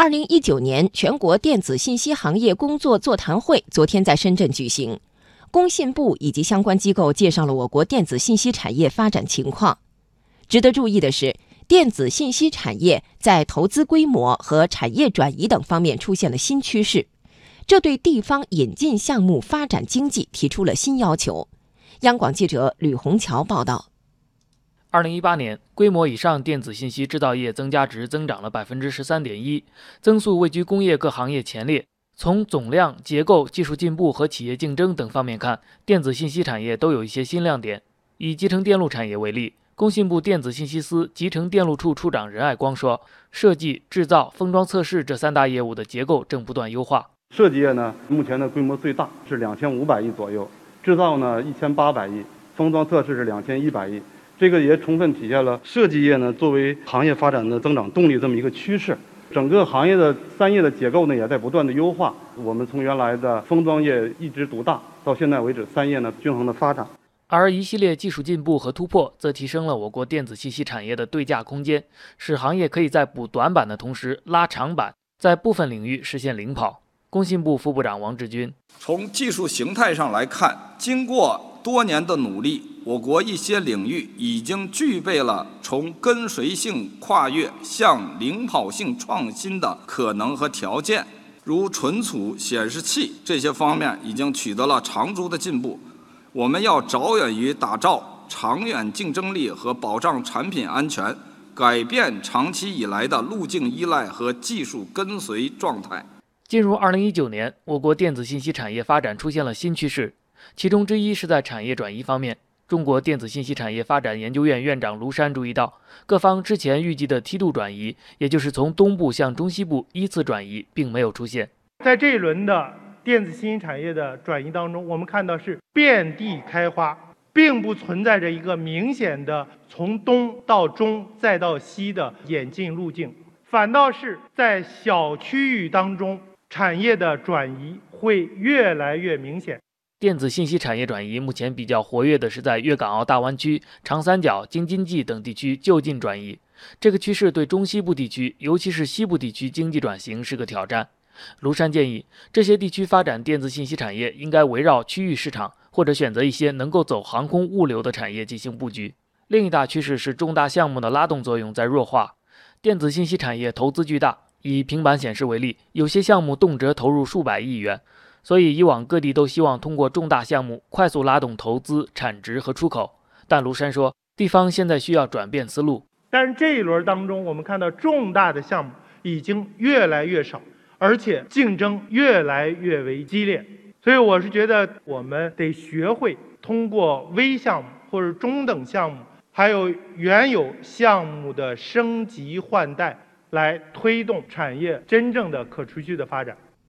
二零一九年全国电子信息行业工作座谈会昨天在深圳举行，工信部以及相关机构介绍了我国电子信息产业发展情况。值得注意的是，电子信息产业在投资规模和产业转移等方面出现了新趋势，这对地方引进项目发展经济提出了新要求。央广记者吕红桥报道。二零一八年，规模以上电子信息制造业增加值增长了百分之十三点一，增速位居工业各行业前列。从总量、结构、技术进步和企业竞争等方面看，电子信息产业都有一些新亮点。以集成电路产业为例，工信部电子信息司集成电路处处长任爱光说：“设计、制造、封装、测试这三大业务的结构正不断优化。设计业呢，目前的规模最大是两千五百亿左右；制造呢，一千八百亿；封装测试是两千一百亿。”这个也充分体现了设计业呢作为行业发展的增长动力这么一个趋势，整个行业的三业的结构呢也在不断的优化。我们从原来的封装业一枝独大，到现在为止三业呢均衡的发展。而一系列技术进步和突破，则提升了我国电子信息产业的对价空间，使行业可以在补短板的同时拉长板，在部分领域实现领跑。工信部副部长王志军：从技术形态上来看，经过多年的努力。我国一些领域已经具备了从跟随性跨越向领跑性创新的可能和条件，如存储显示器这些方面已经取得了长足的进步。我们要着眼于打造长远竞争力和保障产品安全，改变长期以来的路径依赖和技术跟随状态。进入二零一九年，我国电子信息产业发展出现了新趋势，其中之一是在产业转移方面。中国电子信息产业发展研究院院长卢山注意到，各方之前预计的梯度转移，也就是从东部向中西部依次转移，并没有出现。在这一轮的电子信息产业的转移当中，我们看到是遍地开花，并不存在着一个明显的从东到中再到西的演进路径，反倒是在小区域当中，产业的转移会越来越明显。电子信息产业转移目前比较活跃的是在粤港澳大湾区、长三角、京津冀等地区就近转移，这个趋势对中西部地区，尤其是西部地区经济转型是个挑战。庐山建议，这些地区发展电子信息产业应该围绕区域市场，或者选择一些能够走航空物流的产业进行布局。另一大趋势是重大项目的拉动作用在弱化，电子信息产业投资巨大，以平板显示为例，有些项目动辄投入数百亿元。所以，以往各地都希望通过重大项目快速拉动投资、产值和出口。但庐山说，地方现在需要转变思路。但是这一轮当中，我们看到重大的项目已经越来越少，而且竞争越来越为激烈。所以，我是觉得我们得学会通过微项目或者中等项目，还有原有项目的升级换代，来推动产业真正的可持续的发展。